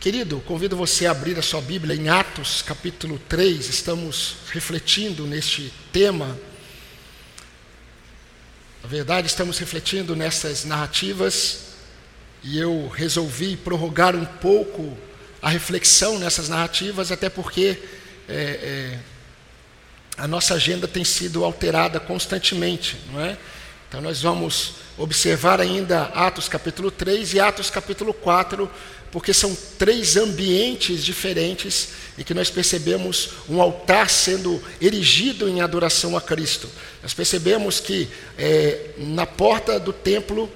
Querido, convido você a abrir a sua Bíblia em Atos, capítulo 3. Estamos refletindo neste tema. Na verdade, estamos refletindo nessas narrativas e eu resolvi prorrogar um pouco a reflexão nessas narrativas, até porque é, é, a nossa agenda tem sido alterada constantemente, não é? Então, nós vamos observar ainda Atos capítulo 3 e Atos capítulo 4 porque são três ambientes diferentes em que nós percebemos um altar sendo erigido em adoração a Cristo. Nós percebemos que é, na porta do templo,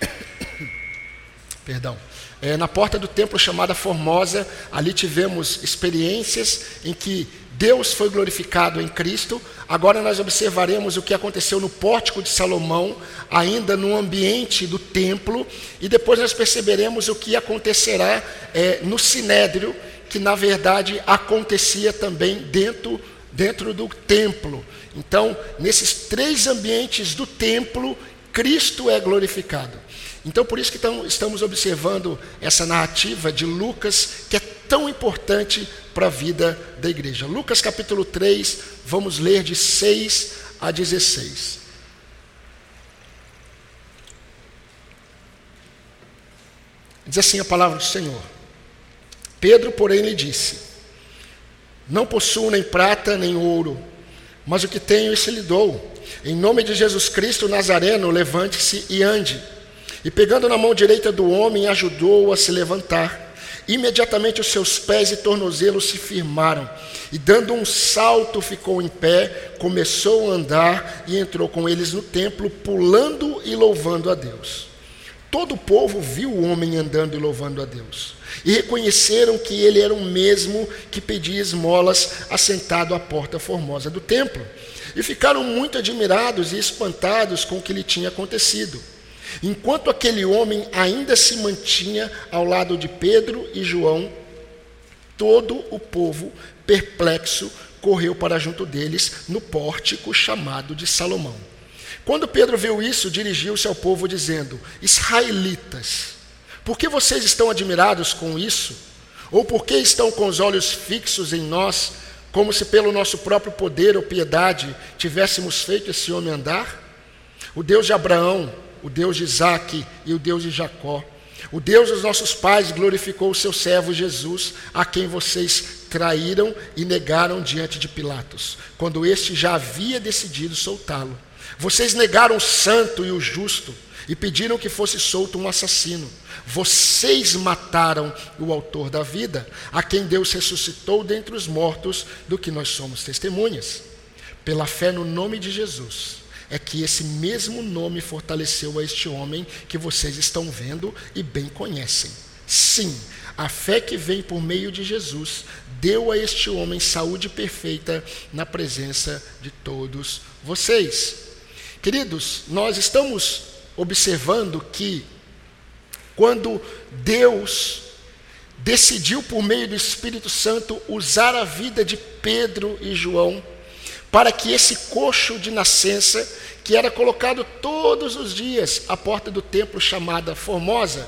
perdão, é, na porta do templo chamada Formosa, ali tivemos experiências em que Deus foi glorificado em Cristo. Agora nós observaremos o que aconteceu no pórtico de Salomão, ainda no ambiente do templo, e depois nós perceberemos o que acontecerá é, no sinédrio, que na verdade acontecia também dentro, dentro do templo. Então, nesses três ambientes do templo, Cristo é glorificado. Então, por isso que estamos observando essa narrativa de Lucas, que é tão importante para a vida da igreja. Lucas capítulo 3, vamos ler de 6 a 16. Diz assim a palavra do Senhor. Pedro, porém, lhe disse: Não possuo nem prata nem ouro, mas o que tenho, isso lhe dou. Em nome de Jesus Cristo Nazareno, levante-se e ande. E pegando na mão direita do homem, ajudou-o a se levantar. Imediatamente os seus pés e tornozelos se firmaram, e dando um salto ficou em pé, começou a andar e entrou com eles no templo, pulando e louvando a Deus. Todo o povo viu o homem andando e louvando a Deus, e reconheceram que ele era o mesmo que pedia esmolas assentado à porta formosa do templo, e ficaram muito admirados e espantados com o que lhe tinha acontecido. Enquanto aquele homem ainda se mantinha ao lado de Pedro e João, todo o povo, perplexo, correu para junto deles no pórtico chamado de Salomão. Quando Pedro viu isso, dirigiu-se ao povo dizendo: Israelitas, por que vocês estão admirados com isso? Ou por que estão com os olhos fixos em nós, como se pelo nosso próprio poder ou piedade tivéssemos feito esse homem andar? O Deus de Abraão, o Deus de Isaac e o Deus de Jacó. O Deus dos nossos pais glorificou o seu servo Jesus, a quem vocês traíram e negaram diante de Pilatos, quando este já havia decidido soltá-lo. Vocês negaram o santo e o justo e pediram que fosse solto um assassino. Vocês mataram o autor da vida, a quem Deus ressuscitou dentre os mortos, do que nós somos testemunhas. Pela fé no nome de Jesus é que esse mesmo nome fortaleceu a este homem que vocês estão vendo e bem conhecem. Sim, a fé que vem por meio de Jesus deu a este homem saúde perfeita na presença de todos vocês. Queridos, nós estamos observando que quando Deus decidiu por meio do Espírito Santo usar a vida de Pedro e João para que esse coxo de nascença, que era colocado todos os dias à porta do templo chamada Formosa,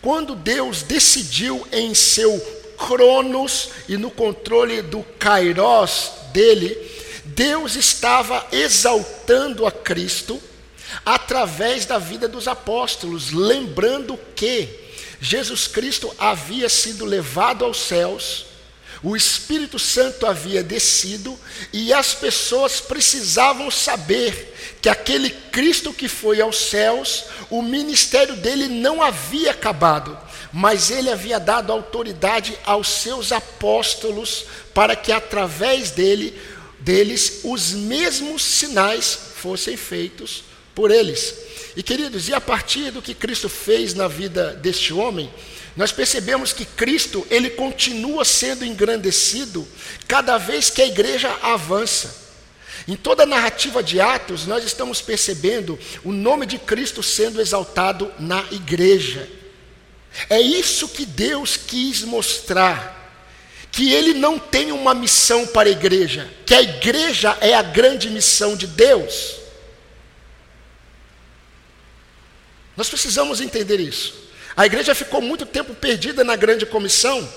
quando Deus decidiu em seu cronos e no controle do kairos dele, Deus estava exaltando a Cristo através da vida dos apóstolos, lembrando que Jesus Cristo havia sido levado aos céus, o Espírito Santo havia descido e as pessoas precisavam saber que aquele Cristo que foi aos céus, o ministério dele não havia acabado, mas ele havia dado autoridade aos seus apóstolos para que através dele, deles os mesmos sinais fossem feitos por eles. E queridos, e a partir do que Cristo fez na vida deste homem, nós percebemos que Cristo, ele continua sendo engrandecido cada vez que a igreja avança. Em toda a narrativa de Atos, nós estamos percebendo o nome de Cristo sendo exaltado na igreja. É isso que Deus quis mostrar. Que Ele não tem uma missão para a igreja, que a igreja é a grande missão de Deus. Nós precisamos entender isso. A igreja ficou muito tempo perdida na grande comissão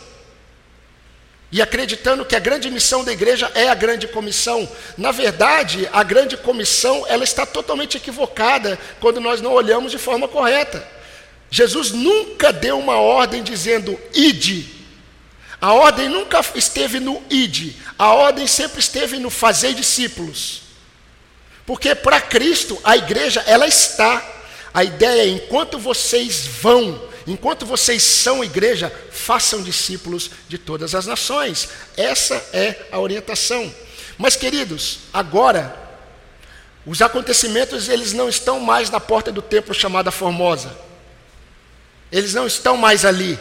e acreditando que a grande missão da igreja é a grande comissão. Na verdade, a grande comissão ela está totalmente equivocada quando nós não olhamos de forma correta. Jesus nunca deu uma ordem dizendo ide. A ordem nunca esteve no ide. A ordem sempre esteve no fazer discípulos. Porque para Cristo a igreja ela está. A ideia é enquanto vocês vão Enquanto vocês são igreja, façam discípulos de todas as nações. Essa é a orientação. Mas queridos, agora os acontecimentos eles não estão mais na porta do templo chamada Formosa. Eles não estão mais ali.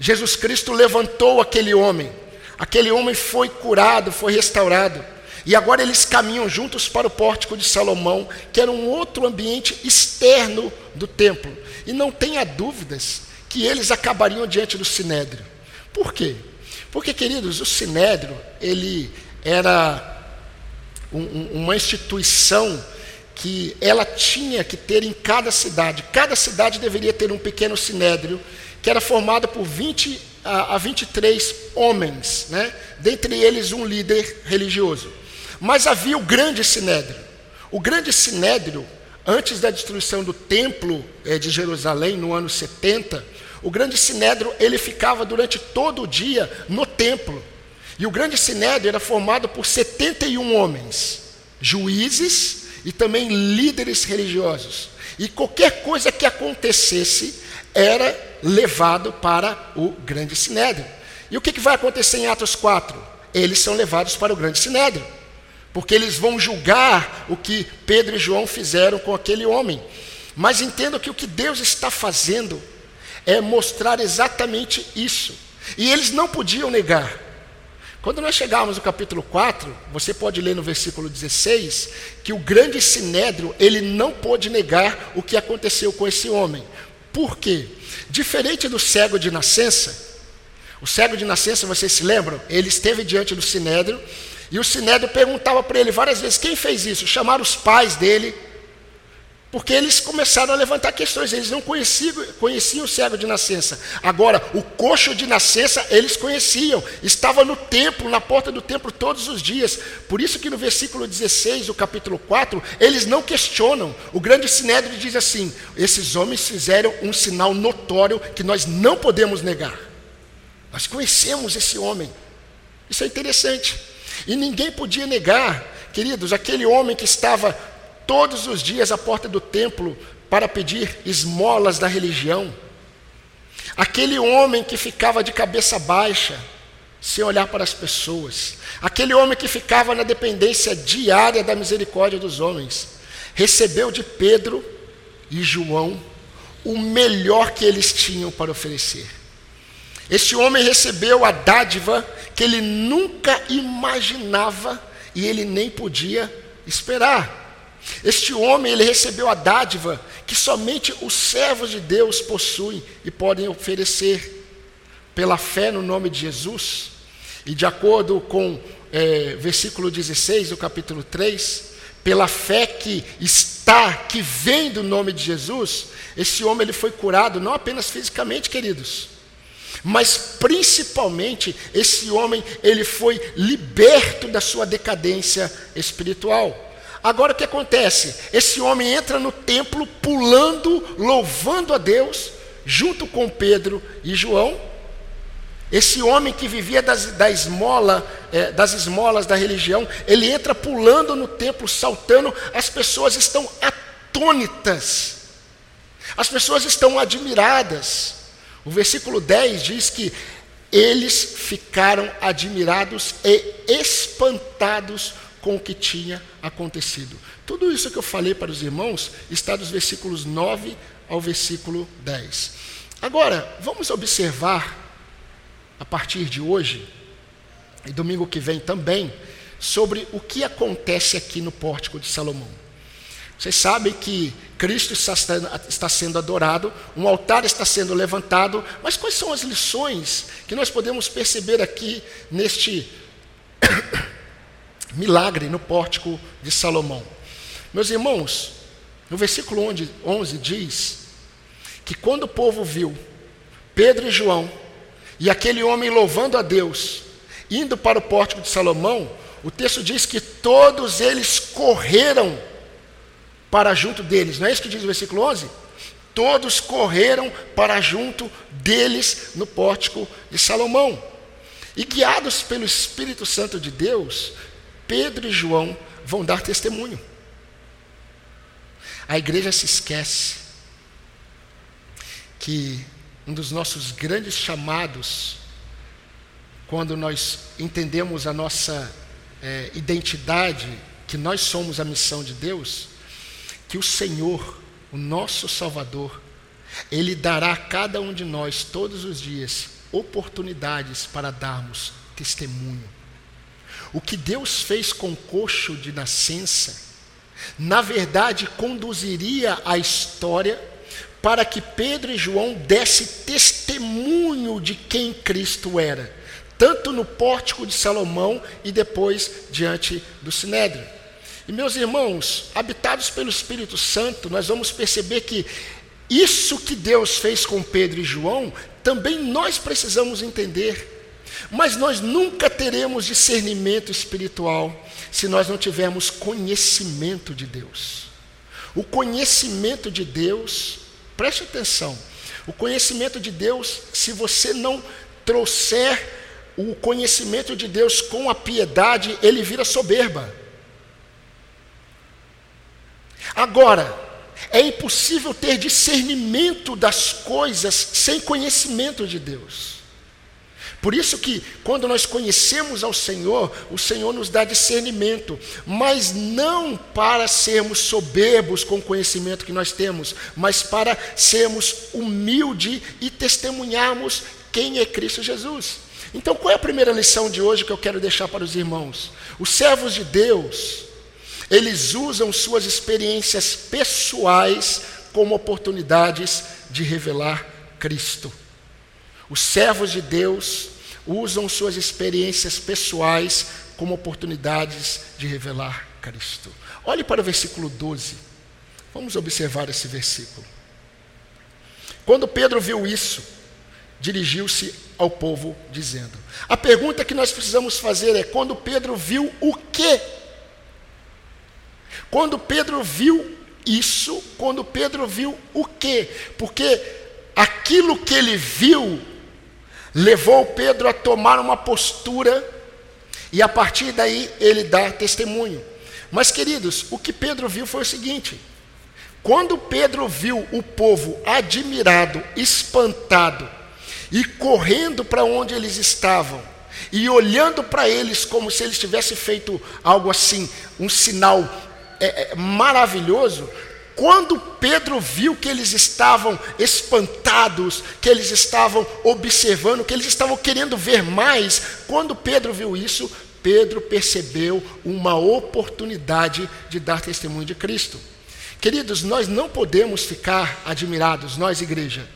Jesus Cristo levantou aquele homem. Aquele homem foi curado, foi restaurado. E agora eles caminham juntos para o pórtico de Salomão, que era um outro ambiente externo do templo. E não tenha dúvidas que eles acabariam diante do sinédrio. Por quê? Porque, queridos, o sinédrio, ele era um, uma instituição que ela tinha que ter em cada cidade. Cada cidade deveria ter um pequeno sinédrio, que era formado por 20 a, a 23 homens, né? dentre eles um líder religioso. Mas havia o grande sinédrio. O grande sinédrio, antes da destruição do templo eh, de Jerusalém, no ano 70, o grande sinédrio ele ficava durante todo o dia no templo. E o grande sinédrio era formado por 71 homens, juízes e também líderes religiosos. E qualquer coisa que acontecesse era levado para o grande sinédrio. E o que, que vai acontecer em Atos 4? Eles são levados para o grande sinédrio porque eles vão julgar o que Pedro e João fizeram com aquele homem. Mas entendo que o que Deus está fazendo é mostrar exatamente isso. E eles não podiam negar. Quando nós chegarmos no capítulo 4, você pode ler no versículo 16, que o grande sinédrio, ele não pôde negar o que aconteceu com esse homem. Por quê? Diferente do cego de nascença, o cego de nascença, vocês se lembram? Ele esteve diante do sinédrio e o Sinédrio perguntava para ele várias vezes: quem fez isso? Chamaram os pais dele, porque eles começaram a levantar questões, eles não conheciam, conheciam o cego de nascença. Agora, o coxo de nascença, eles conheciam, estava no templo, na porta do templo todos os dias. Por isso que no versículo 16 do capítulo 4, eles não questionam. O grande sinédrio diz assim: esses homens fizeram um sinal notório que nós não podemos negar. Nós conhecemos esse homem. Isso é interessante. E ninguém podia negar, queridos, aquele homem que estava todos os dias à porta do templo para pedir esmolas da religião, aquele homem que ficava de cabeça baixa, sem olhar para as pessoas, aquele homem que ficava na dependência diária da misericórdia dos homens, recebeu de Pedro e João o melhor que eles tinham para oferecer. Este homem recebeu a dádiva que ele nunca imaginava e ele nem podia esperar. Este homem, ele recebeu a dádiva que somente os servos de Deus possuem e podem oferecer. Pela fé no nome de Jesus, e de acordo com é, versículo 16 do capítulo 3, pela fé que está, que vem do nome de Jesus, esse homem ele foi curado não apenas fisicamente, queridos, mas principalmente esse homem, ele foi liberto da sua decadência espiritual. Agora o que acontece? Esse homem entra no templo pulando, louvando a Deus, junto com Pedro e João. Esse homem que vivia das, da esmola, é, das esmolas da religião, ele entra pulando no templo, saltando, as pessoas estão atônitas, as pessoas estão admiradas. O versículo 10 diz que eles ficaram admirados e espantados com o que tinha acontecido. Tudo isso que eu falei para os irmãos está dos versículos 9 ao versículo 10. Agora, vamos observar, a partir de hoje, e domingo que vem também, sobre o que acontece aqui no pórtico de Salomão. Vocês sabem que Cristo está sendo adorado, um altar está sendo levantado, mas quais são as lições que nós podemos perceber aqui neste milagre no pórtico de Salomão? Meus irmãos, no versículo 11 diz que quando o povo viu Pedro e João e aquele homem louvando a Deus, indo para o pórtico de Salomão, o texto diz que todos eles correram para junto deles. Não é isso que diz o versículo 11? Todos correram para junto deles no pórtico de Salomão. E guiados pelo Espírito Santo de Deus, Pedro e João vão dar testemunho. A igreja se esquece que um dos nossos grandes chamados, quando nós entendemos a nossa é, identidade, que nós somos a missão de Deus, que o Senhor, o nosso Salvador, Ele dará a cada um de nós, todos os dias, oportunidades para darmos testemunho. O que Deus fez com o coxo de nascença, na verdade, conduziria a história para que Pedro e João dessem testemunho de quem Cristo era, tanto no pórtico de Salomão e depois diante do Sinédrio. E meus irmãos, habitados pelo Espírito Santo, nós vamos perceber que isso que Deus fez com Pedro e João, também nós precisamos entender. Mas nós nunca teremos discernimento espiritual se nós não tivermos conhecimento de Deus. O conhecimento de Deus Preste atenção. O conhecimento de Deus, se você não trouxer o conhecimento de Deus com a piedade, ele vira soberba. Agora, é impossível ter discernimento das coisas sem conhecimento de Deus. Por isso que quando nós conhecemos ao Senhor, o Senhor nos dá discernimento, mas não para sermos soberbos com o conhecimento que nós temos, mas para sermos humildes e testemunharmos quem é Cristo Jesus. Então, qual é a primeira lição de hoje que eu quero deixar para os irmãos? Os servos de Deus, eles usam suas experiências pessoais como oportunidades de revelar Cristo. Os servos de Deus usam suas experiências pessoais como oportunidades de revelar Cristo. Olhe para o versículo 12. Vamos observar esse versículo. Quando Pedro viu isso, dirigiu-se ao povo dizendo: A pergunta que nós precisamos fazer é: quando Pedro viu o quê? Quando Pedro viu isso, quando Pedro viu o quê? Porque aquilo que ele viu levou Pedro a tomar uma postura e a partir daí ele dá testemunho. Mas, queridos, o que Pedro viu foi o seguinte: quando Pedro viu o povo admirado, espantado e correndo para onde eles estavam, e olhando para eles como se eles tivessem feito algo assim, um sinal é, é, maravilhoso, quando Pedro viu que eles estavam espantados, que eles estavam observando, que eles estavam querendo ver mais, quando Pedro viu isso, Pedro percebeu uma oportunidade de dar testemunho de Cristo. Queridos, nós não podemos ficar admirados, nós, igreja.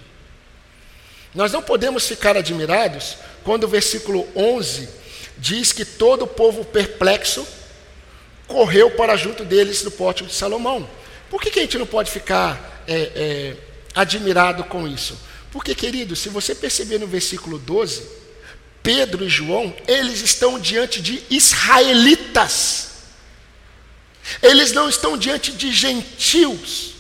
Nós não podemos ficar admirados quando o versículo 11 diz que todo o povo perplexo correu para junto deles no pórtico de Salomão. Por que, que a gente não pode ficar é, é, admirado com isso? Porque, querido, se você perceber no versículo 12, Pedro e João, eles estão diante de israelitas. Eles não estão diante de gentios.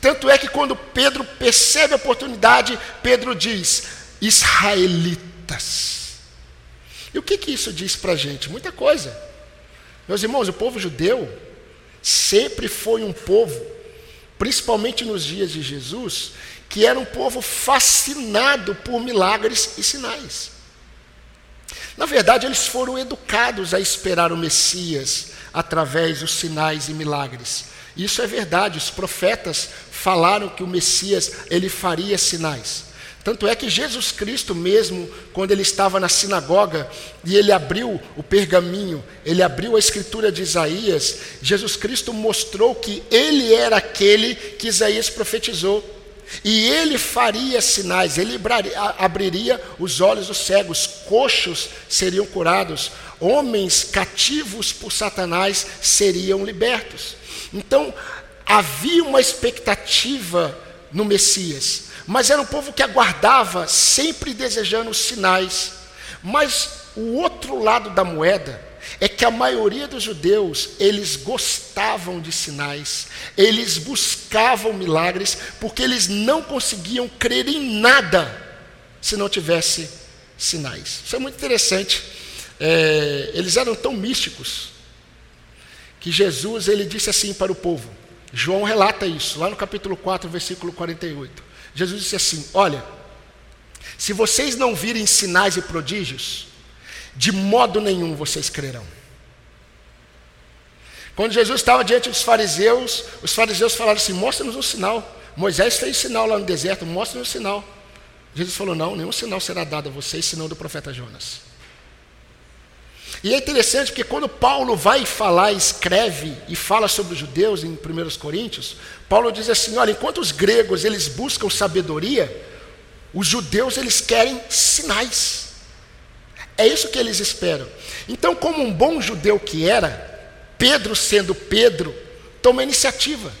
Tanto é que quando Pedro percebe a oportunidade, Pedro diz: israelitas. E o que, que isso diz para a gente? Muita coisa. Meus irmãos, o povo judeu, sempre foi um povo, principalmente nos dias de Jesus, que era um povo fascinado por milagres e sinais. Na verdade, eles foram educados a esperar o Messias através dos sinais e milagres. Isso é verdade, os profetas falaram que o Messias ele faria sinais. Tanto é que Jesus Cristo mesmo, quando ele estava na sinagoga e ele abriu o pergaminho, ele abriu a escritura de Isaías, Jesus Cristo mostrou que ele era aquele que Isaías profetizou. E ele faria sinais, ele abriria os olhos dos cegos, coxos seriam curados, homens cativos por Satanás seriam libertos. Então, havia uma expectativa no Messias, mas era um povo que aguardava, sempre desejando os sinais. Mas o outro lado da moeda é que a maioria dos judeus, eles gostavam de sinais, eles buscavam milagres, porque eles não conseguiam crer em nada se não tivesse sinais. Isso é muito interessante. É, eles eram tão místicos que Jesus ele disse assim para o povo. João relata isso, lá no capítulo 4, versículo 48. Jesus disse assim: Olha, se vocês não virem sinais e prodígios, de modo nenhum vocês crerão. Quando Jesus estava diante dos fariseus, os fariseus falaram assim: mostra-nos um sinal. Moisés fez sinal lá no deserto, mostra-nos um sinal. Jesus falou: não, nenhum sinal será dado a vocês, senão do profeta Jonas. E é interessante porque quando Paulo vai falar, escreve e fala sobre os judeus em 1 Coríntios, Paulo diz assim: olha, enquanto os gregos eles buscam sabedoria, os judeus eles querem sinais. É isso que eles esperam. Então, como um bom judeu que era, Pedro, sendo Pedro, toma iniciativa.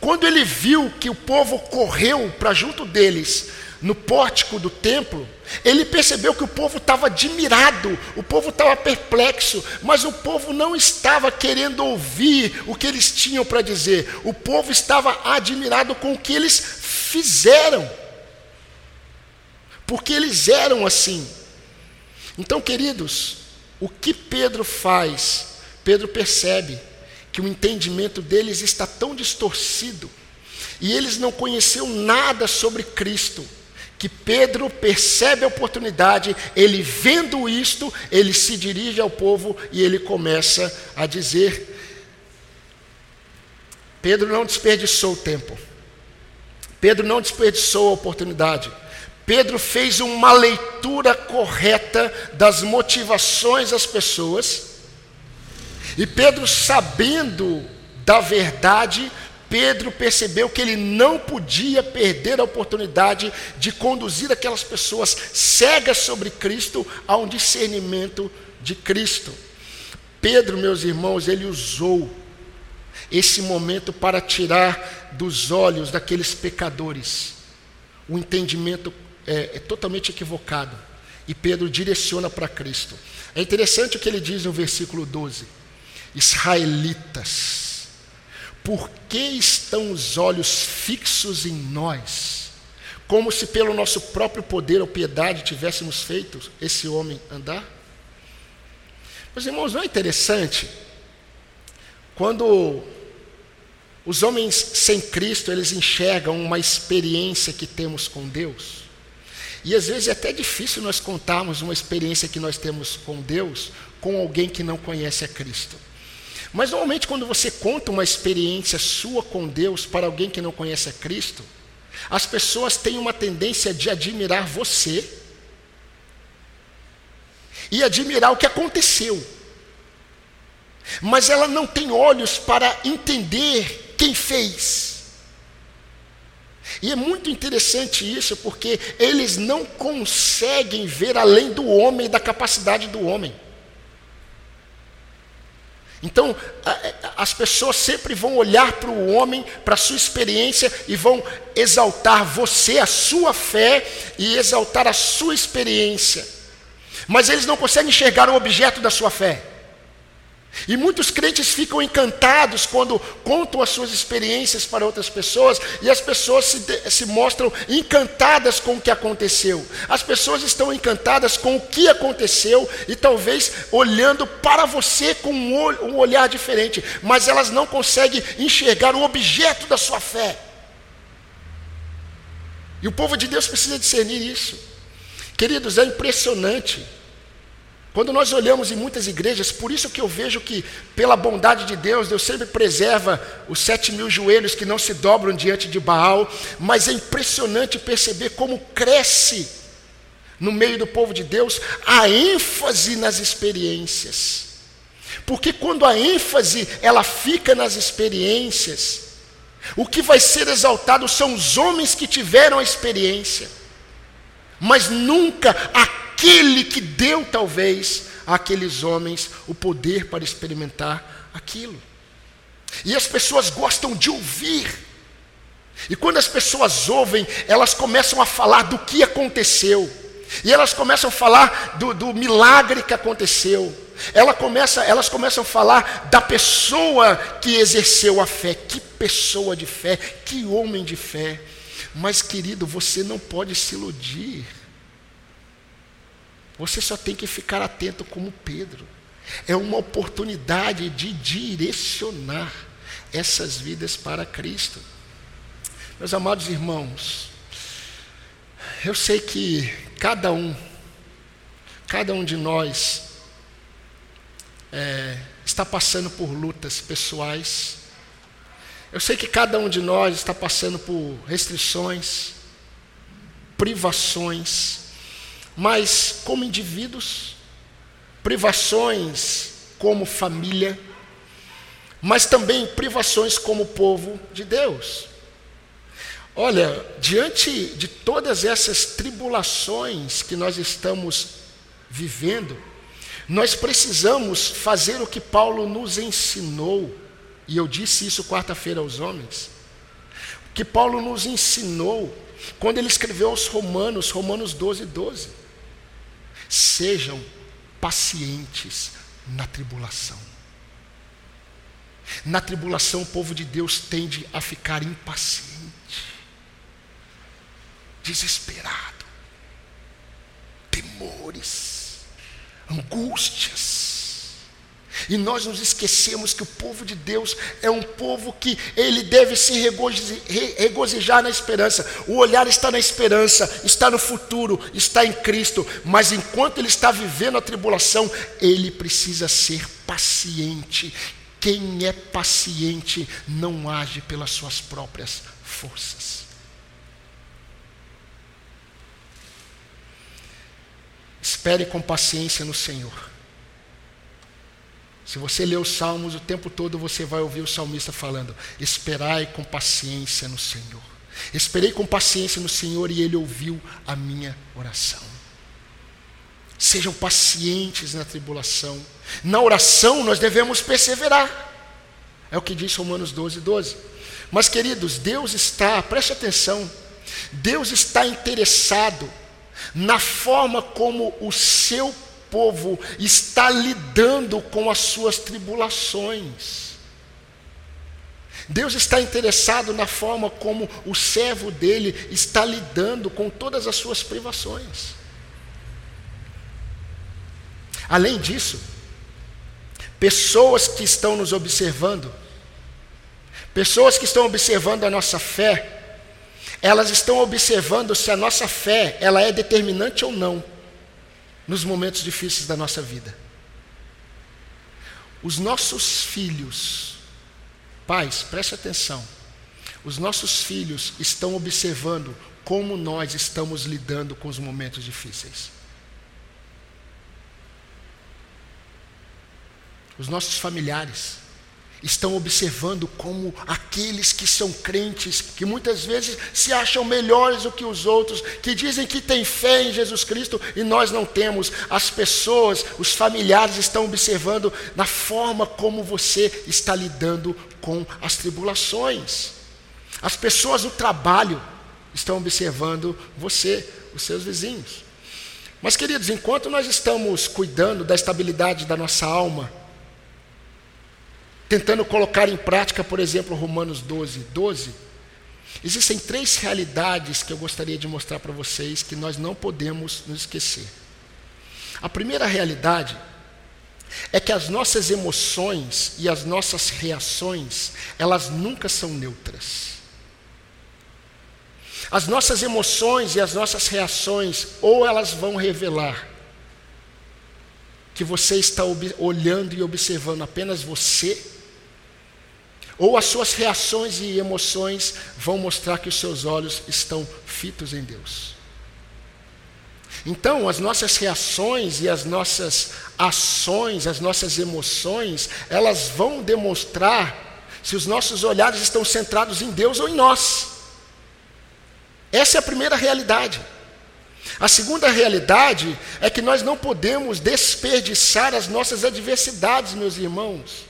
Quando ele viu que o povo correu para junto deles, no pórtico do templo, ele percebeu que o povo estava admirado, o povo estava perplexo, mas o povo não estava querendo ouvir o que eles tinham para dizer, o povo estava admirado com o que eles fizeram, porque eles eram assim. Então, queridos, o que Pedro faz? Pedro percebe que o entendimento deles está tão distorcido e eles não conheciam nada sobre Cristo, que Pedro percebe a oportunidade, ele vendo isto, ele se dirige ao povo e ele começa a dizer: Pedro não desperdiçou o tempo, Pedro não desperdiçou a oportunidade. Pedro fez uma leitura correta das motivações das pessoas, e Pedro, sabendo da verdade, Pedro percebeu que ele não podia perder a oportunidade de conduzir aquelas pessoas cegas sobre Cristo a um discernimento de Cristo. Pedro, meus irmãos, ele usou esse momento para tirar dos olhos daqueles pecadores o entendimento é, é totalmente equivocado. E Pedro direciona para Cristo. É interessante o que ele diz no versículo 12: Israelitas, por que estão os olhos fixos em nós, como se pelo nosso próprio poder ou piedade tivéssemos feito esse homem andar? Meus irmãos, não é interessante quando os homens sem Cristo eles enxergam uma experiência que temos com Deus? E às vezes é até difícil nós contarmos uma experiência que nós temos com Deus com alguém que não conhece a Cristo. Mas normalmente quando você conta uma experiência sua com Deus para alguém que não conhece a Cristo, as pessoas têm uma tendência de admirar você e admirar o que aconteceu. Mas ela não tem olhos para entender quem fez. E é muito interessante isso, porque eles não conseguem ver além do homem da capacidade do homem. Então, as pessoas sempre vão olhar para o homem, para a sua experiência e vão exaltar você, a sua fé e exaltar a sua experiência. Mas eles não conseguem enxergar o objeto da sua fé. E muitos crentes ficam encantados quando contam as suas experiências para outras pessoas, e as pessoas se, se, mostram encantadas com o que aconteceu. As pessoas estão encantadas com o que aconteceu e talvez olhando para você com um, um olhar diferente, mas elas não conseguem enxergar o objeto da sua fé. E o povo de Deus precisa discernir isso. Queridos, é impressionante quando nós olhamos em muitas igrejas, por isso que eu vejo que, pela bondade de Deus, Deus sempre preserva os sete mil joelhos que não se dobram diante de Baal, mas é impressionante perceber como cresce no meio do povo de Deus a ênfase nas experiências. Porque quando a ênfase ela fica nas experiências, o que vai ser exaltado são os homens que tiveram a experiência, mas nunca a aquele que deu, talvez, àqueles homens o poder para experimentar aquilo. E as pessoas gostam de ouvir. E quando as pessoas ouvem, elas começam a falar do que aconteceu. E elas começam a falar do, do milagre que aconteceu. Ela começa, elas começam a falar da pessoa que exerceu a fé. Que pessoa de fé, que homem de fé. Mas, querido, você não pode se iludir. Você só tem que ficar atento como Pedro. É uma oportunidade de direcionar essas vidas para Cristo. Meus amados irmãos, eu sei que cada um, cada um de nós é, está passando por lutas pessoais. Eu sei que cada um de nós está passando por restrições, privações, mas como indivíduos, privações como família, mas também privações como povo de Deus. Olha, diante de todas essas tribulações que nós estamos vivendo, nós precisamos fazer o que Paulo nos ensinou, e eu disse isso quarta-feira aos homens. Que Paulo nos ensinou quando ele escreveu aos Romanos, Romanos 12, 12. Sejam pacientes na tribulação. Na tribulação, o povo de Deus tende a ficar impaciente desesperado, temores, angústias. E nós nos esquecemos que o povo de Deus é um povo que ele deve se regozijar na esperança. O olhar está na esperança, está no futuro, está em Cristo. Mas enquanto ele está vivendo a tribulação, ele precisa ser paciente. Quem é paciente não age pelas suas próprias forças. Espere com paciência no Senhor. Se você ler os salmos o tempo todo, você vai ouvir o salmista falando: Esperai com paciência no Senhor. Esperei com paciência no Senhor e Ele ouviu a minha oração. Sejam pacientes na tribulação. Na oração nós devemos perseverar. É o que diz Romanos 12, 12. Mas, queridos, Deus está, preste atenção, Deus está interessado na forma como o seu povo está lidando com as suas tribulações. Deus está interessado na forma como o servo dele está lidando com todas as suas privações. Além disso, pessoas que estão nos observando, pessoas que estão observando a nossa fé, elas estão observando se a nossa fé ela é determinante ou não nos momentos difíceis da nossa vida. Os nossos filhos, pais, preste atenção. Os nossos filhos estão observando como nós estamos lidando com os momentos difíceis. Os nossos familiares, estão observando como aqueles que são crentes, que muitas vezes se acham melhores do que os outros, que dizem que têm fé em Jesus Cristo e nós não temos, as pessoas, os familiares estão observando na forma como você está lidando com as tribulações. As pessoas do trabalho estão observando você, os seus vizinhos. Mas, queridos, enquanto nós estamos cuidando da estabilidade da nossa alma, tentando colocar em prática, por exemplo, Romanos 12, 12, existem três realidades que eu gostaria de mostrar para vocês que nós não podemos nos esquecer. A primeira realidade é que as nossas emoções e as nossas reações, elas nunca são neutras. As nossas emoções e as nossas reações, ou elas vão revelar que você está olhando e observando apenas você ou as suas reações e emoções vão mostrar que os seus olhos estão fitos em Deus. Então, as nossas reações e as nossas ações, as nossas emoções, elas vão demonstrar se os nossos olhares estão centrados em Deus ou em nós. Essa é a primeira realidade. A segunda realidade é que nós não podemos desperdiçar as nossas adversidades, meus irmãos.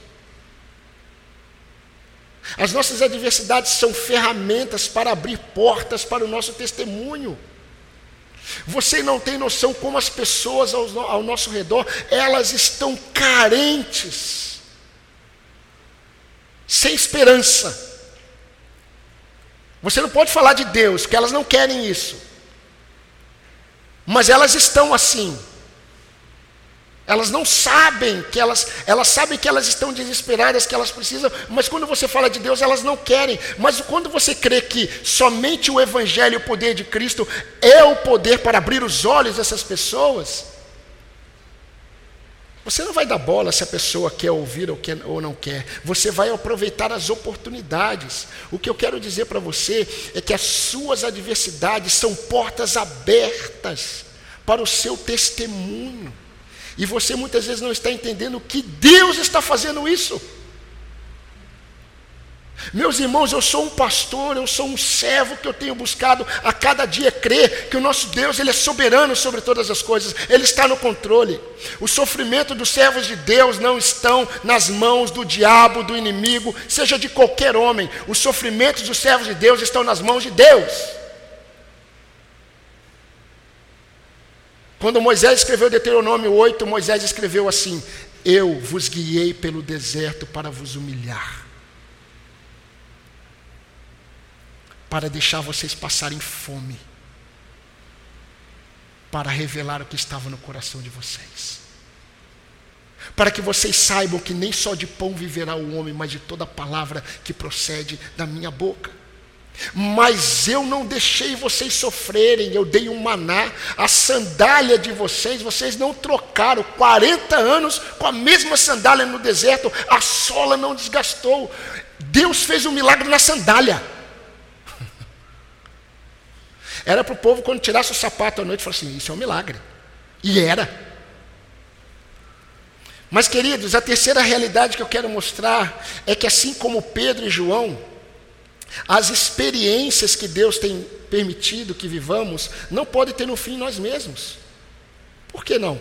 As nossas adversidades são ferramentas para abrir portas para o nosso testemunho. Você não tem noção como as pessoas ao, ao nosso redor, elas estão carentes, sem esperança. Você não pode falar de Deus, porque elas não querem isso. Mas elas estão assim. Elas não sabem que elas, elas sabem que elas estão desesperadas, que elas precisam, mas quando você fala de Deus, elas não querem. Mas quando você crê que somente o Evangelho e o poder de Cristo é o poder para abrir os olhos dessas pessoas, você não vai dar bola se a pessoa quer ouvir ou, quer, ou não quer. Você vai aproveitar as oportunidades. O que eu quero dizer para você é que as suas adversidades são portas abertas para o seu testemunho. E você muitas vezes não está entendendo que Deus está fazendo isso. Meus irmãos, eu sou um pastor, eu sou um servo que eu tenho buscado a cada dia crer que o nosso Deus, ele é soberano sobre todas as coisas, ele está no controle. O sofrimento dos servos de Deus não estão nas mãos do diabo, do inimigo, seja de qualquer homem. Os sofrimentos dos servos de Deus estão nas mãos de Deus. Quando Moisés escreveu Deuteronômio 8, Moisés escreveu assim: Eu vos guiei pelo deserto para vos humilhar, para deixar vocês passarem fome, para revelar o que estava no coração de vocês, para que vocês saibam que nem só de pão viverá o homem, mas de toda palavra que procede da minha boca. Mas eu não deixei vocês sofrerem, eu dei um maná, a sandália de vocês, vocês não trocaram 40 anos com a mesma sandália no deserto, a sola não desgastou. Deus fez um milagre na sandália. Era para o povo, quando tirasse o sapato à noite, falar assim: Isso é um milagre. E era. Mas, queridos, a terceira realidade que eu quero mostrar é que, assim como Pedro e João, as experiências que Deus tem permitido que vivamos não podem ter no fim nós mesmos. Por que não?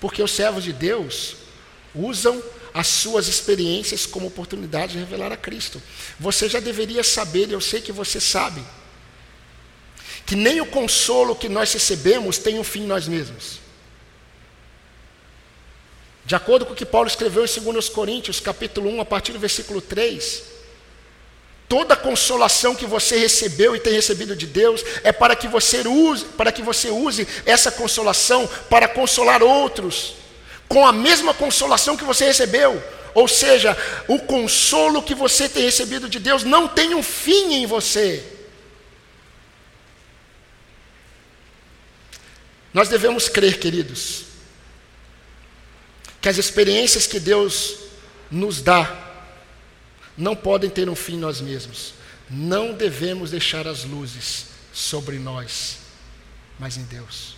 Porque os servos de Deus usam as suas experiências como oportunidade de revelar a Cristo. Você já deveria saber, eu sei que você sabe, que nem o consolo que nós recebemos tem um fim nós mesmos. De acordo com o que Paulo escreveu em 2 Coríntios, capítulo 1, a partir do versículo 3, Toda a consolação que você recebeu e tem recebido de Deus é para que você use, para que você use essa consolação para consolar outros com a mesma consolação que você recebeu. Ou seja, o consolo que você tem recebido de Deus não tem um fim em você. Nós devemos crer, queridos, que as experiências que Deus nos dá não podem ter um fim nós mesmos. Não devemos deixar as luzes sobre nós, mas em Deus.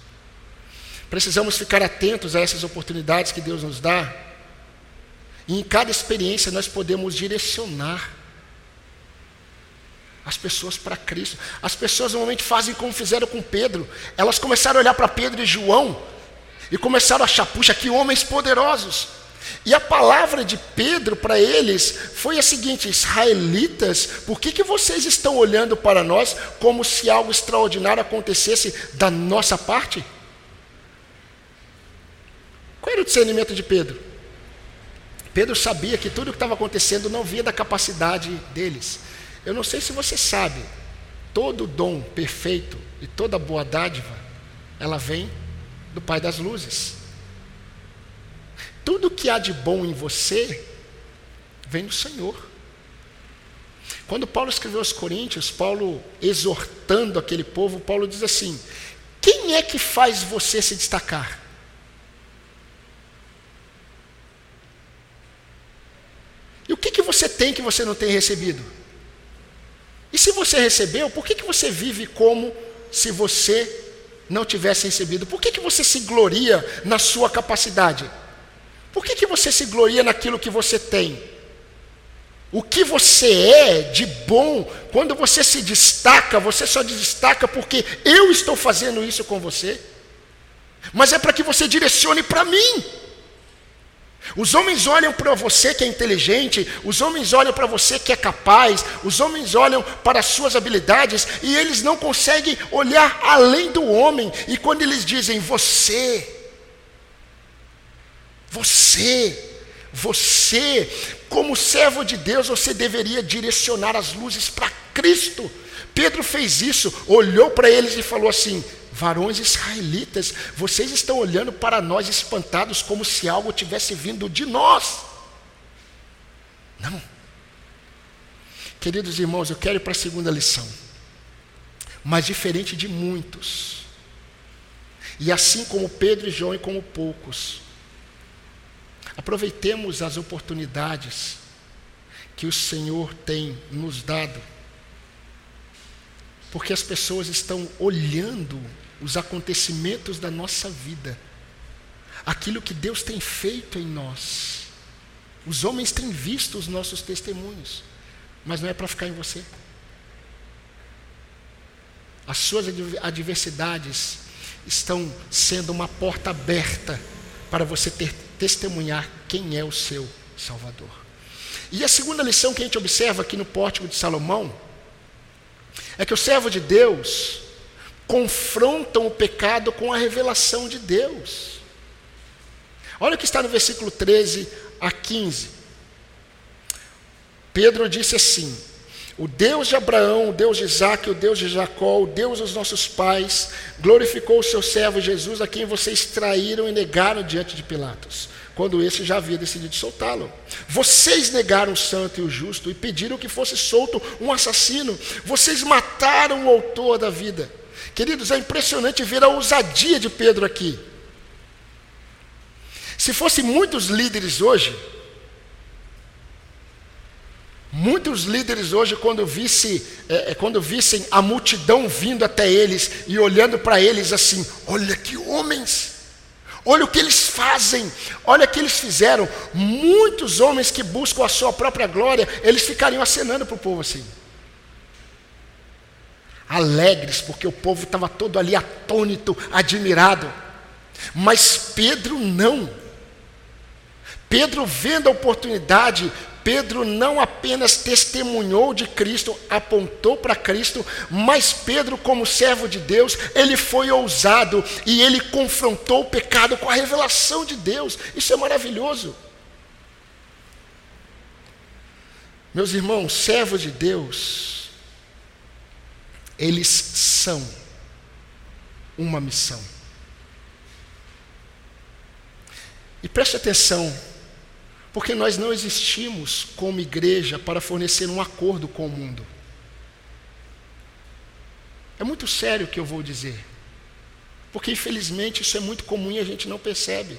Precisamos ficar atentos a essas oportunidades que Deus nos dá. E em cada experiência nós podemos direcionar as pessoas para Cristo. As pessoas normalmente fazem como fizeram com Pedro. Elas começaram a olhar para Pedro e João e começaram a achar, puxa, que homens poderosos. E a palavra de Pedro para eles foi a seguinte: Israelitas, por que, que vocês estão olhando para nós como se algo extraordinário acontecesse da nossa parte? Qual era o discernimento de Pedro? Pedro sabia que tudo o que estava acontecendo não via da capacidade deles. Eu não sei se você sabe, todo dom perfeito e toda boa dádiva, ela vem do Pai das luzes. Tudo que há de bom em você vem do Senhor. Quando Paulo escreveu aos Coríntios, Paulo exortando aquele povo, Paulo diz assim: Quem é que faz você se destacar? E o que, que você tem que você não tem recebido? E se você recebeu, por que, que você vive como se você não tivesse recebido? Por que, que você se gloria na sua capacidade? Por que, que você se gloria naquilo que você tem? O que você é de bom, quando você se destaca, você só destaca porque eu estou fazendo isso com você. Mas é para que você direcione para mim. Os homens olham para você que é inteligente, os homens olham para você que é capaz, os homens olham para as suas habilidades e eles não conseguem olhar além do homem. E quando eles dizem você, você, você, como servo de Deus, você deveria direcionar as luzes para Cristo. Pedro fez isso, olhou para eles e falou assim: Varões israelitas, vocês estão olhando para nós espantados como se algo tivesse vindo de nós. Não. Queridos irmãos, eu quero ir para a segunda lição. Mas diferente de muitos, e assim como Pedro e João e como poucos, aproveitemos as oportunidades que o Senhor tem nos dado porque as pessoas estão olhando os acontecimentos da nossa vida, aquilo que Deus tem feito em nós. Os homens têm visto os nossos testemunhos, mas não é para ficar em você. As suas adversidades estão sendo uma porta aberta para você ter, testemunhar quem é o seu Salvador. E a segunda lição que a gente observa aqui no pórtico de Salomão é que o servo de Deus confrontam o pecado com a revelação de Deus. Olha o que está no versículo 13 a 15. Pedro disse assim: O Deus de Abraão, o Deus de Isaac, o Deus de Jacó, o Deus dos nossos pais, glorificou o seu servo Jesus, a quem vocês traíram e negaram diante de Pilatos quando esse já havia decidido soltá-lo. Vocês negaram o santo e o justo e pediram que fosse solto um assassino. Vocês mataram o autor da vida. Queridos, é impressionante ver a ousadia de Pedro aqui. Se fossem muitos líderes hoje, Muitos líderes hoje, quando, visse, é, é quando vissem a multidão vindo até eles e olhando para eles assim: olha que homens, Olha o que eles fazem, olha o que eles fizeram. Muitos homens que buscam a sua própria glória, eles ficariam acenando para o povo assim. Alegres, porque o povo estava todo ali atônito, admirado. Mas Pedro não. Pedro, vendo a oportunidade, Pedro não apenas testemunhou de Cristo, apontou para Cristo, mas Pedro, como servo de Deus, ele foi ousado e ele confrontou o pecado com a revelação de Deus. Isso é maravilhoso. Meus irmãos, servos de Deus, eles são uma missão. E preste atenção porque nós não existimos como igreja para fornecer um acordo com o mundo. É muito sério o que eu vou dizer. Porque infelizmente isso é muito comum e a gente não percebe.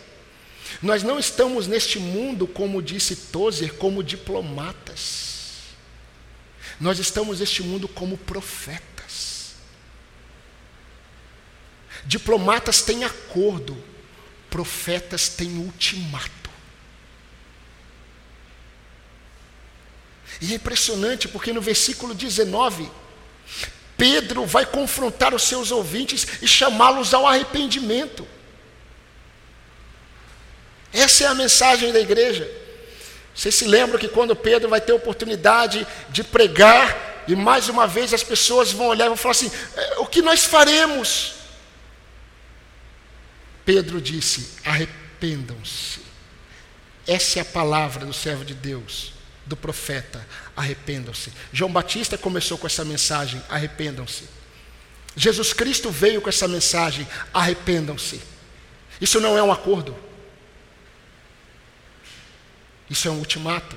Nós não estamos neste mundo, como disse Tozer, como diplomatas. Nós estamos neste mundo como profetas. Diplomatas têm acordo, profetas têm ultimato. E é impressionante porque no versículo 19, Pedro vai confrontar os seus ouvintes e chamá-los ao arrependimento. Essa é a mensagem da igreja. Vocês se lembram que quando Pedro vai ter oportunidade de pregar, e mais uma vez as pessoas vão olhar e vão falar assim: é, o que nós faremos? Pedro disse: arrependam-se. Essa é a palavra do servo de Deus do profeta: arrependam-se. João Batista começou com essa mensagem: arrependam-se. Jesus Cristo veio com essa mensagem: arrependam-se. Isso não é um acordo. Isso é um ultimato.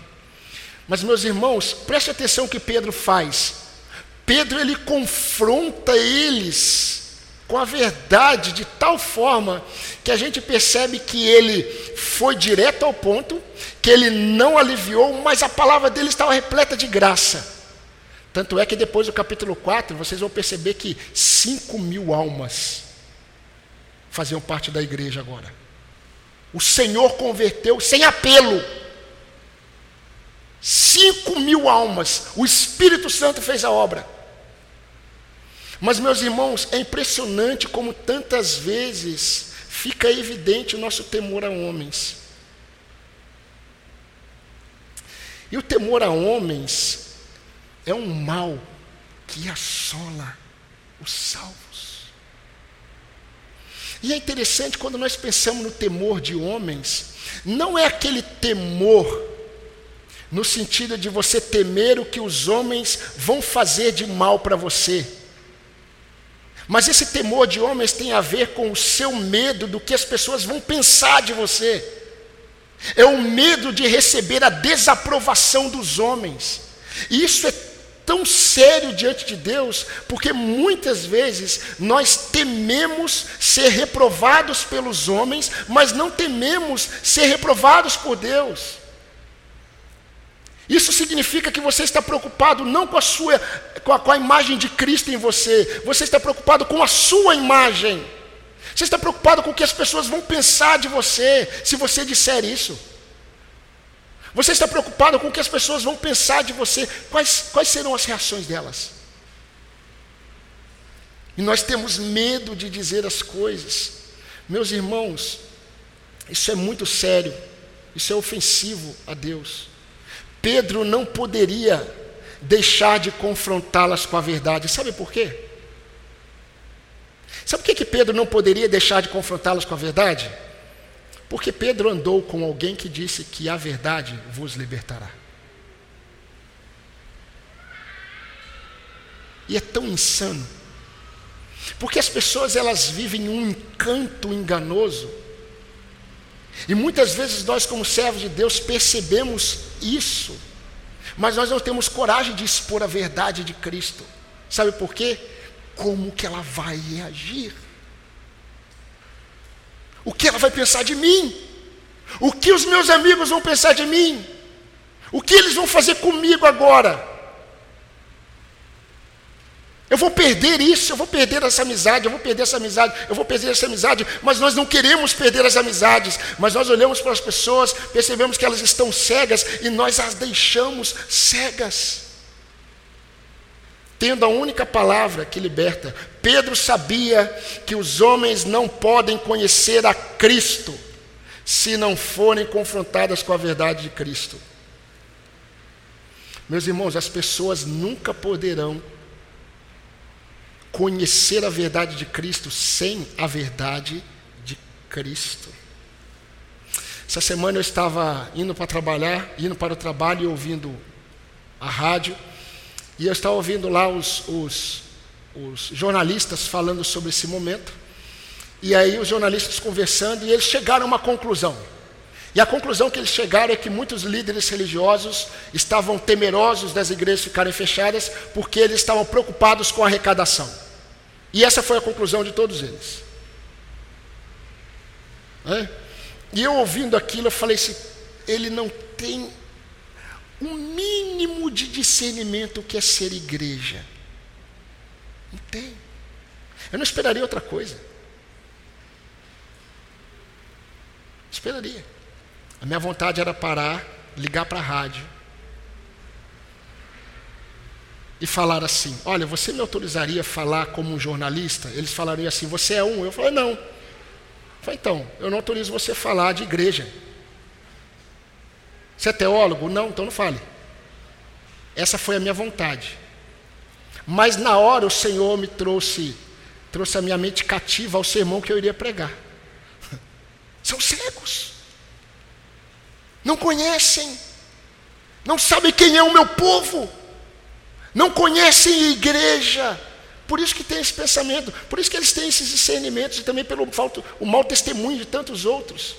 Mas, meus irmãos, preste atenção o que Pedro faz. Pedro ele confronta eles com a verdade de tal forma que a gente percebe que ele foi direto ao ponto, que ele não aliviou, mas a palavra dele estava repleta de graça. Tanto é que depois do capítulo 4, vocês vão perceber que 5 mil almas faziam parte da igreja agora. O Senhor converteu sem apelo. 5 mil almas. O Espírito Santo fez a obra. Mas, meus irmãos, é impressionante como tantas vezes fica evidente o nosso temor a homens. E o temor a homens é um mal que assola os salvos. E é interessante quando nós pensamos no temor de homens, não é aquele temor no sentido de você temer o que os homens vão fazer de mal para você. Mas esse temor de homens tem a ver com o seu medo do que as pessoas vão pensar de você. É o medo de receber a desaprovação dos homens. E isso é tão sério diante de Deus, porque muitas vezes nós tememos ser reprovados pelos homens, mas não tememos ser reprovados por Deus. Isso significa que você está preocupado não com a sua com a, com a imagem de Cristo em você, você está preocupado com a sua imagem. Você está preocupado com o que as pessoas vão pensar de você se você disser isso. Você está preocupado com o que as pessoas vão pensar de você, quais, quais serão as reações delas? E nós temos medo de dizer as coisas. Meus irmãos, isso é muito sério, isso é ofensivo a Deus. Pedro não poderia deixar de confrontá-las com a verdade. Sabe por quê? Sabe por que, que Pedro não poderia deixar de confrontá-las com a verdade? Porque Pedro andou com alguém que disse que a verdade vos libertará. E é tão insano. Porque as pessoas elas vivem um encanto enganoso. E muitas vezes nós como servos de Deus percebemos isso, mas nós não temos coragem de expor a verdade de Cristo. Sabe por quê? Como que ela vai reagir? O que ela vai pensar de mim? O que os meus amigos vão pensar de mim? O que eles vão fazer comigo agora? Eu vou perder isso, eu vou perder essa amizade, eu vou perder essa amizade, eu vou perder essa amizade, mas nós não queremos perder as amizades, mas nós olhamos para as pessoas, percebemos que elas estão cegas e nós as deixamos cegas tendo a única palavra que liberta. Pedro sabia que os homens não podem conhecer a Cristo se não forem confrontadas com a verdade de Cristo. Meus irmãos, as pessoas nunca poderão conhecer a verdade de Cristo sem a verdade de Cristo. Essa semana eu estava indo para trabalhar, indo para o trabalho e ouvindo a rádio. E eu estava ouvindo lá os, os, os jornalistas falando sobre esse momento. E aí os jornalistas conversando e eles chegaram a uma conclusão. E a conclusão que eles chegaram é que muitos líderes religiosos estavam temerosos das igrejas ficarem fechadas porque eles estavam preocupados com a arrecadação. E essa foi a conclusão de todos eles. É? E eu ouvindo aquilo, eu falei assim: ele não tem um mínimo de discernimento que é ser igreja. Não tem. Eu não esperaria outra coisa. Esperaria. A minha vontade era parar, ligar para a rádio e falar assim: Olha, você me autorizaria a falar como um jornalista? Eles falariam assim: Você é um? Eu falei: Não. Eu falei, então, eu não autorizo você a falar de igreja. Você é teólogo? Não, então não fale. Essa foi a minha vontade. Mas na hora o Senhor me trouxe, trouxe a minha mente cativa ao sermão que eu iria pregar. São cegos. Não conhecem. Não sabem quem é o meu povo. Não conhecem a igreja. Por isso que tem esse pensamento, por isso que eles têm esses discernimentos e também pelo falto, o mau testemunho de tantos outros.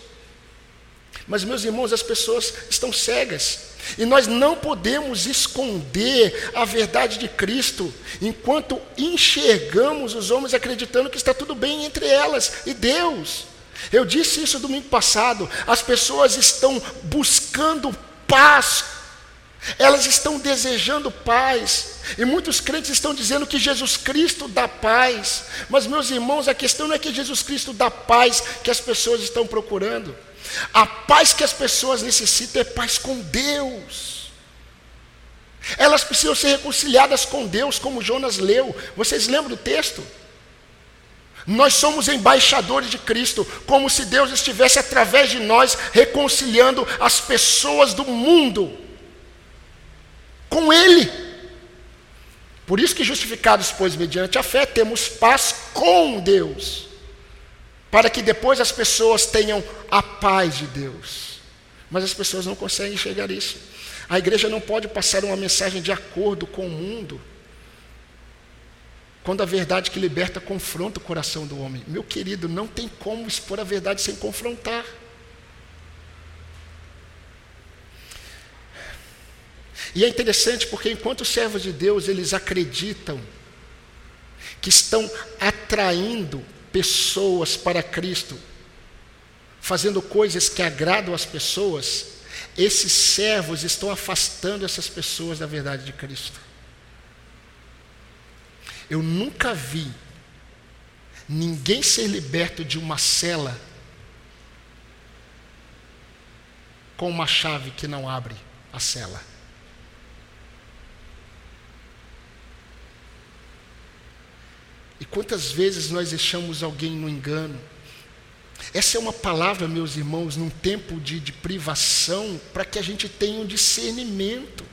Mas, meus irmãos, as pessoas estão cegas. E nós não podemos esconder a verdade de Cristo enquanto enxergamos os homens acreditando que está tudo bem entre elas e Deus. Eu disse isso domingo passado. As pessoas estão buscando paz, elas estão desejando paz. E muitos crentes estão dizendo que Jesus Cristo dá paz. Mas, meus irmãos, a questão não é que Jesus Cristo dá paz que as pessoas estão procurando. A paz que as pessoas necessitam é paz com Deus. Elas precisam ser reconciliadas com Deus, como Jonas leu. Vocês lembram do texto? Nós somos embaixadores de Cristo, como se Deus estivesse através de nós reconciliando as pessoas do mundo. com Ele. Por isso que justificados, pois, mediante a fé, temos paz com Deus, para que depois as pessoas tenham a paz de Deus. Mas as pessoas não conseguem a isso. A igreja não pode passar uma mensagem de acordo com o mundo, quando a verdade que liberta confronta o coração do homem. Meu querido, não tem como expor a verdade sem confrontar. E é interessante porque enquanto os servos de Deus eles acreditam que estão atraindo pessoas para Cristo, fazendo coisas que agradam as pessoas, esses servos estão afastando essas pessoas da verdade de Cristo. Eu nunca vi ninguém ser liberto de uma cela com uma chave que não abre a cela. E quantas vezes nós deixamos alguém no engano? Essa é uma palavra, meus irmãos, num tempo de, de privação, para que a gente tenha um discernimento.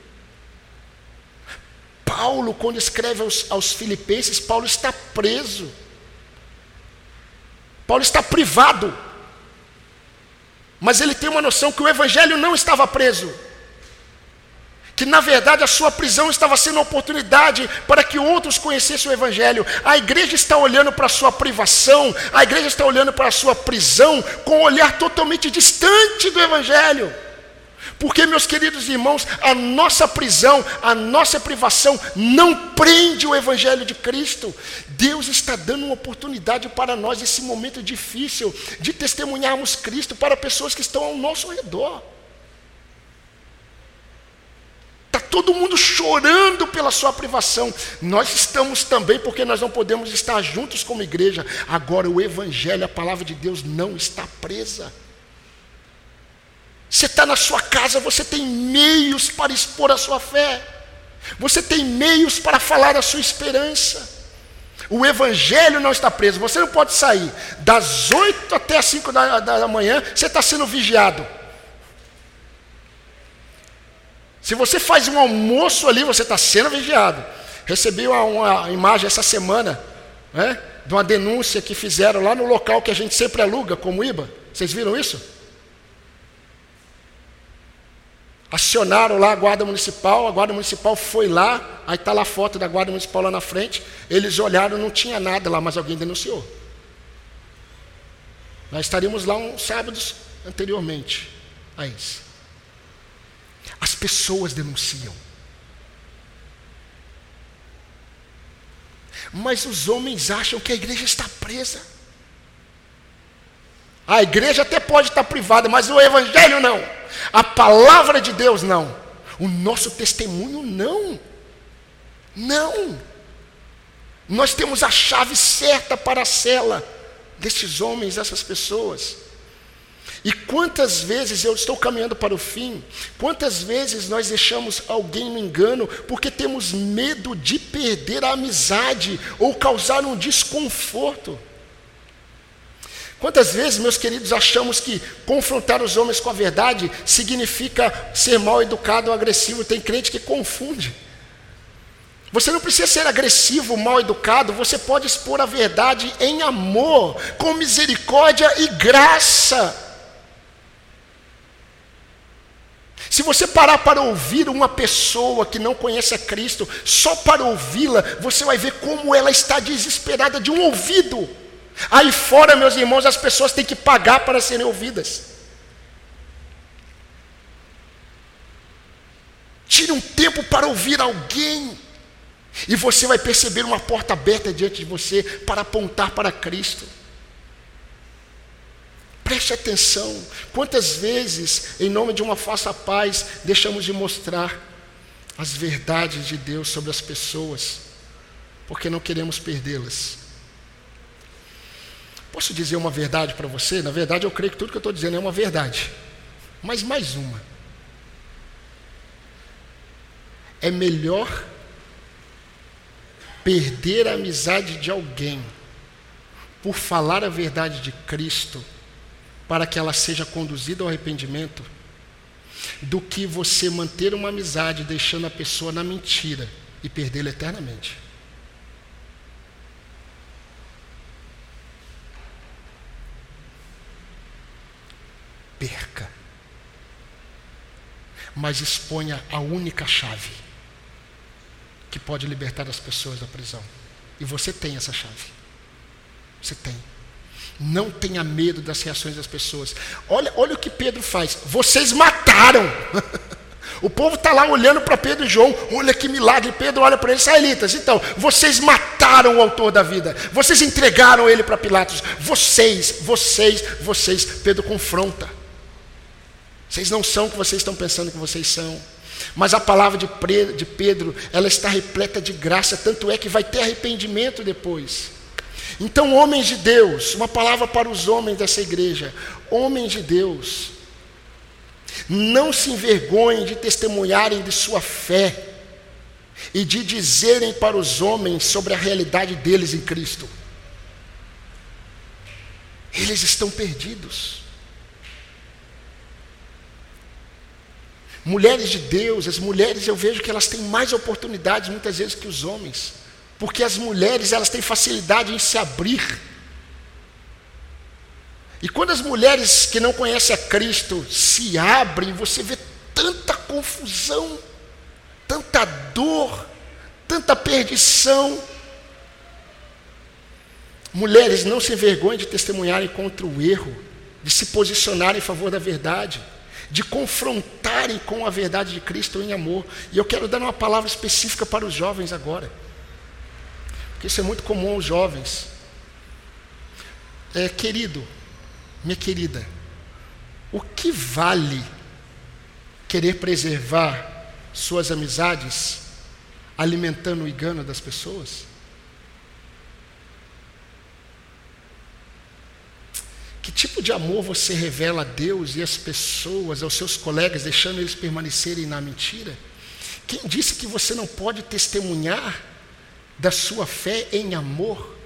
Paulo, quando escreve aos, aos Filipenses, Paulo está preso. Paulo está privado. Mas ele tem uma noção que o Evangelho não estava preso que na verdade a sua prisão estava sendo uma oportunidade para que outros conhecessem o Evangelho. A igreja está olhando para a sua privação, a igreja está olhando para a sua prisão com um olhar totalmente distante do Evangelho. Porque, meus queridos irmãos, a nossa prisão, a nossa privação não prende o Evangelho de Cristo. Deus está dando uma oportunidade para nós, nesse momento difícil, de testemunharmos Cristo para pessoas que estão ao nosso redor. Está todo mundo chorando pela sua privação. Nós estamos também, porque nós não podemos estar juntos como igreja. Agora, o Evangelho, a palavra de Deus, não está presa. Você está na sua casa, você tem meios para expor a sua fé. Você tem meios para falar a sua esperança. O Evangelho não está preso. Você não pode sair das oito até as cinco da, da manhã, você está sendo vigiado. Se você faz um almoço ali, você está sendo vigiado. Recebi uma, uma, imagem essa semana, né, de uma denúncia que fizeram lá no local que a gente sempre aluga, como IBA. Vocês viram isso? Acionaram lá a guarda municipal, a guarda municipal foi lá, aí está lá a foto da guarda municipal lá na frente. Eles olharam, não tinha nada lá, mas alguém denunciou. Nós estaríamos lá uns sábados anteriormente a isso. As pessoas denunciam. Mas os homens acham que a igreja está presa. A igreja até pode estar privada, mas o evangelho não. A palavra de Deus não. O nosso testemunho não. Não. Nós temos a chave certa para a cela desses homens, dessas pessoas. E quantas vezes eu estou caminhando para o fim, quantas vezes nós deixamos alguém no engano porque temos medo de perder a amizade ou causar um desconforto. Quantas vezes, meus queridos, achamos que confrontar os homens com a verdade significa ser mal educado ou agressivo? Tem crente que confunde. Você não precisa ser agressivo, mal educado, você pode expor a verdade em amor, com misericórdia e graça. Se você parar para ouvir uma pessoa que não conhece a Cristo, só para ouvi-la, você vai ver como ela está desesperada de um ouvido. Aí fora, meus irmãos, as pessoas têm que pagar para serem ouvidas. Tire um tempo para ouvir alguém. E você vai perceber uma porta aberta diante de você para apontar para Cristo. Preste atenção. Quantas vezes, em nome de uma falsa paz, deixamos de mostrar as verdades de Deus sobre as pessoas, porque não queremos perdê-las. Posso dizer uma verdade para você? Na verdade, eu creio que tudo que eu estou dizendo é uma verdade. Mas mais uma. É melhor perder a amizade de alguém por falar a verdade de Cristo para que ela seja conduzida ao arrependimento, do que você manter uma amizade deixando a pessoa na mentira e perdê-la eternamente. Perca. Mas exponha a única chave que pode libertar as pessoas da prisão. E você tem essa chave. Você tem. Não tenha medo das reações das pessoas. Olha, olha o que Pedro faz. Vocês mataram. o povo está lá olhando para Pedro e João. Olha que milagre. Pedro olha para eles, israelitas. Então, vocês mataram o autor da vida. Vocês entregaram ele para Pilatos. Vocês, vocês, vocês. Pedro confronta. Vocês não são o que vocês estão pensando que vocês são. Mas a palavra de Pedro, ela está repleta de graça, tanto é que vai ter arrependimento depois. Então, homens de Deus, uma palavra para os homens dessa igreja: homens de Deus, não se envergonhem de testemunharem de sua fé e de dizerem para os homens sobre a realidade deles em Cristo. Eles estão perdidos. Mulheres de Deus, as mulheres eu vejo que elas têm mais oportunidades muitas vezes que os homens. Porque as mulheres, elas têm facilidade em se abrir. E quando as mulheres que não conhecem a Cristo se abrem, você vê tanta confusão, tanta dor, tanta perdição. Mulheres, não se envergonhem de testemunharem contra o erro, de se posicionarem em favor da verdade, de confrontarem com a verdade de Cristo em amor. E eu quero dar uma palavra específica para os jovens agora que isso é muito comum aos jovens. É, querido, minha querida, o que vale querer preservar suas amizades alimentando o engano das pessoas? Que de amor você revela a Deus e às pessoas, aos seus colegas, deixando eles permanecerem na mentira? Quem disse que você não pode testemunhar da sua fé em amor,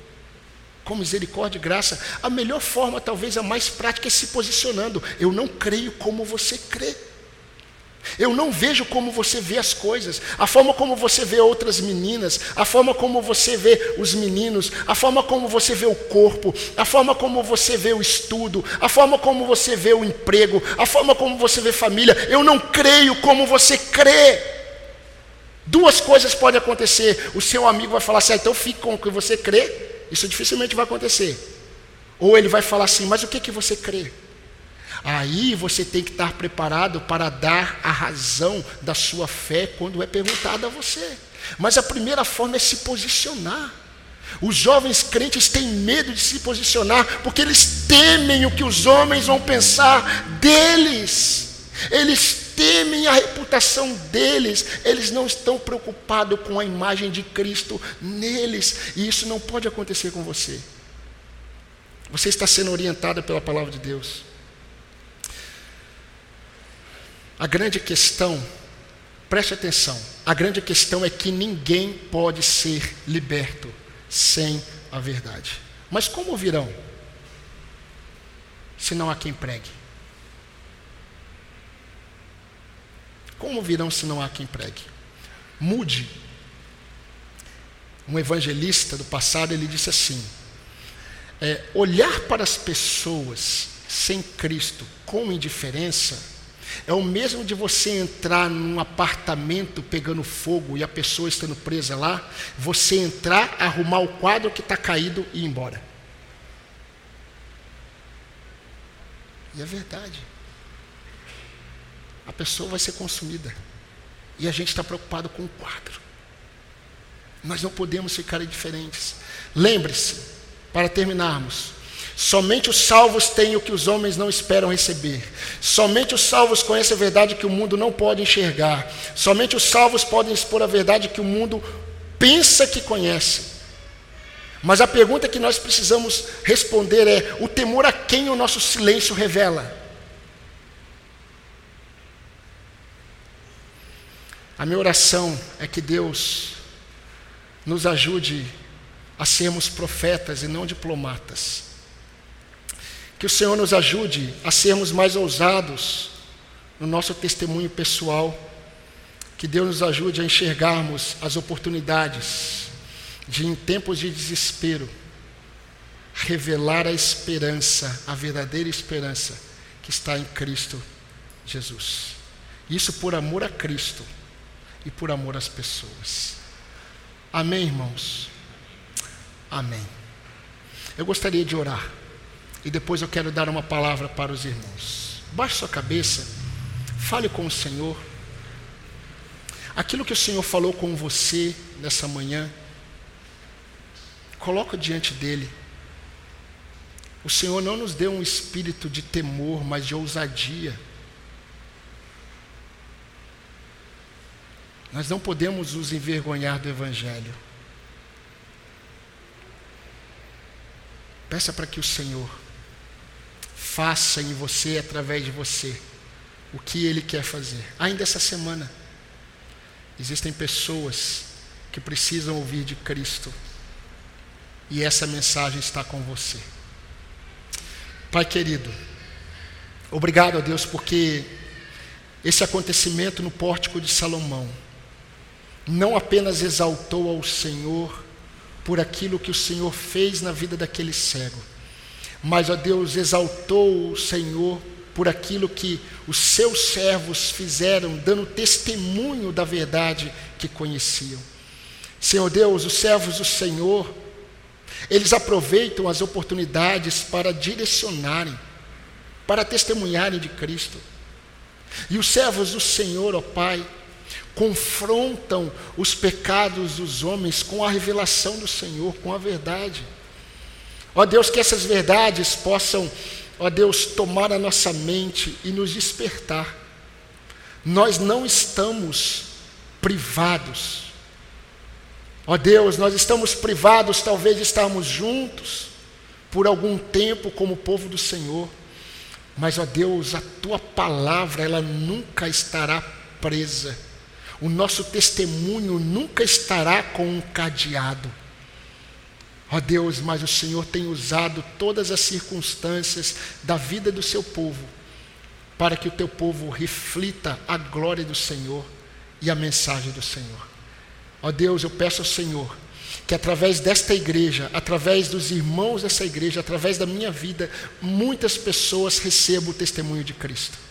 com misericórdia e graça. A melhor forma, talvez a mais prática, é se posicionando. Eu não creio como você crê. Eu não vejo como você vê as coisas, a forma como você vê outras meninas, a forma como você vê os meninos, a forma como você vê o corpo, a forma como você vê o estudo, a forma como você vê o emprego, a forma como você vê família. Eu não creio como você crê. Duas coisas podem acontecer. O seu amigo vai falar assim, ah, então fique com o que você crê. Isso dificilmente vai acontecer. Ou ele vai falar assim, mas o que, que você crê? Aí você tem que estar preparado para dar a razão da sua fé quando é perguntado a você. Mas a primeira forma é se posicionar. Os jovens crentes têm medo de se posicionar porque eles temem o que os homens vão pensar deles. Eles temem a reputação deles, eles não estão preocupados com a imagem de Cristo neles, e isso não pode acontecer com você. Você está sendo orientada pela palavra de Deus. A grande questão, preste atenção, a grande questão é que ninguém pode ser liberto sem a verdade. Mas como virão? Se não há quem pregue. Como virão se não há quem pregue? Mude. Um evangelista do passado, ele disse assim: é, olhar para as pessoas sem Cristo com indiferença é o mesmo de você entrar num apartamento pegando fogo e a pessoa estando presa lá, você entrar, arrumar o quadro que está caído e ir embora. E é verdade a pessoa vai ser consumida. E a gente está preocupado com o quadro. Nós não podemos ficar indiferentes. Lembre-se, para terminarmos, somente os salvos têm o que os homens não esperam receber. Somente os salvos conhecem a verdade que o mundo não pode enxergar. Somente os salvos podem expor a verdade que o mundo pensa que conhece. Mas a pergunta que nós precisamos responder é: o temor a quem o nosso silêncio revela? A minha oração é que Deus nos ajude a sermos profetas e não diplomatas. Que o Senhor nos ajude a sermos mais ousados no nosso testemunho pessoal. Que Deus nos ajude a enxergarmos as oportunidades de, em tempos de desespero, revelar a esperança, a verdadeira esperança que está em Cristo Jesus. Isso por amor a Cristo e por amor às pessoas. Amém, irmãos? Amém. Eu gostaria de orar e depois eu quero dar uma palavra para os irmãos. Baixe sua cabeça, fale com o Senhor. Aquilo que o Senhor falou com você nessa manhã, coloca diante dele. O Senhor não nos deu um espírito de temor, mas de ousadia. Nós não podemos nos envergonhar do Evangelho. Peça para que o Senhor faça em você, através de você, o que Ele quer fazer. Ainda essa semana, existem pessoas que precisam ouvir de Cristo, e essa mensagem está com você. Pai querido, obrigado a Deus porque esse acontecimento no pórtico de Salomão não apenas exaltou ao Senhor por aquilo que o Senhor fez na vida daquele cego, mas, ó Deus, exaltou o Senhor por aquilo que os seus servos fizeram, dando testemunho da verdade que conheciam. Senhor Deus, os servos do Senhor, eles aproveitam as oportunidades para direcionarem, para testemunharem de Cristo. E os servos do Senhor, ó Pai, confrontam os pecados dos homens com a revelação do Senhor, com a verdade. Ó Deus, que essas verdades possam, ó Deus, tomar a nossa mente e nos despertar. Nós não estamos privados. Ó Deus, nós estamos privados, talvez de estarmos juntos por algum tempo como povo do Senhor. Mas, ó Deus, a tua palavra, ela nunca estará presa o nosso testemunho nunca estará com um cadeado. Ó oh Deus, mas o Senhor tem usado todas as circunstâncias da vida do seu povo para que o teu povo reflita a glória do Senhor e a mensagem do Senhor. Ó oh Deus, eu peço ao Senhor que através desta igreja, através dos irmãos dessa igreja, através da minha vida, muitas pessoas recebam o testemunho de Cristo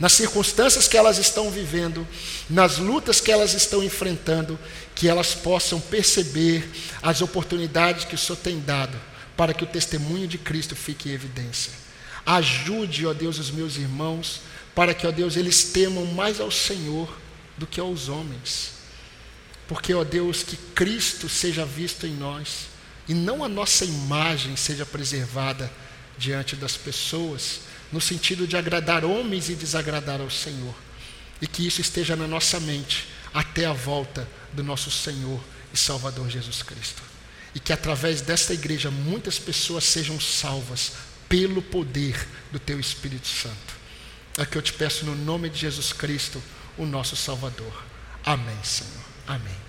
nas circunstâncias que elas estão vivendo, nas lutas que elas estão enfrentando, que elas possam perceber as oportunidades que o Senhor tem dado para que o testemunho de Cristo fique em evidência. Ajude, ó Deus, os meus irmãos, para que, ó Deus, eles temam mais ao Senhor do que aos homens. Porque, ó Deus, que Cristo seja visto em nós e não a nossa imagem seja preservada diante das pessoas no sentido de agradar homens e desagradar ao Senhor. E que isso esteja na nossa mente até a volta do nosso Senhor e Salvador Jesus Cristo. E que através desta igreja muitas pessoas sejam salvas pelo poder do Teu Espírito Santo. É que eu te peço no nome de Jesus Cristo, o nosso Salvador. Amém, Senhor. Amém.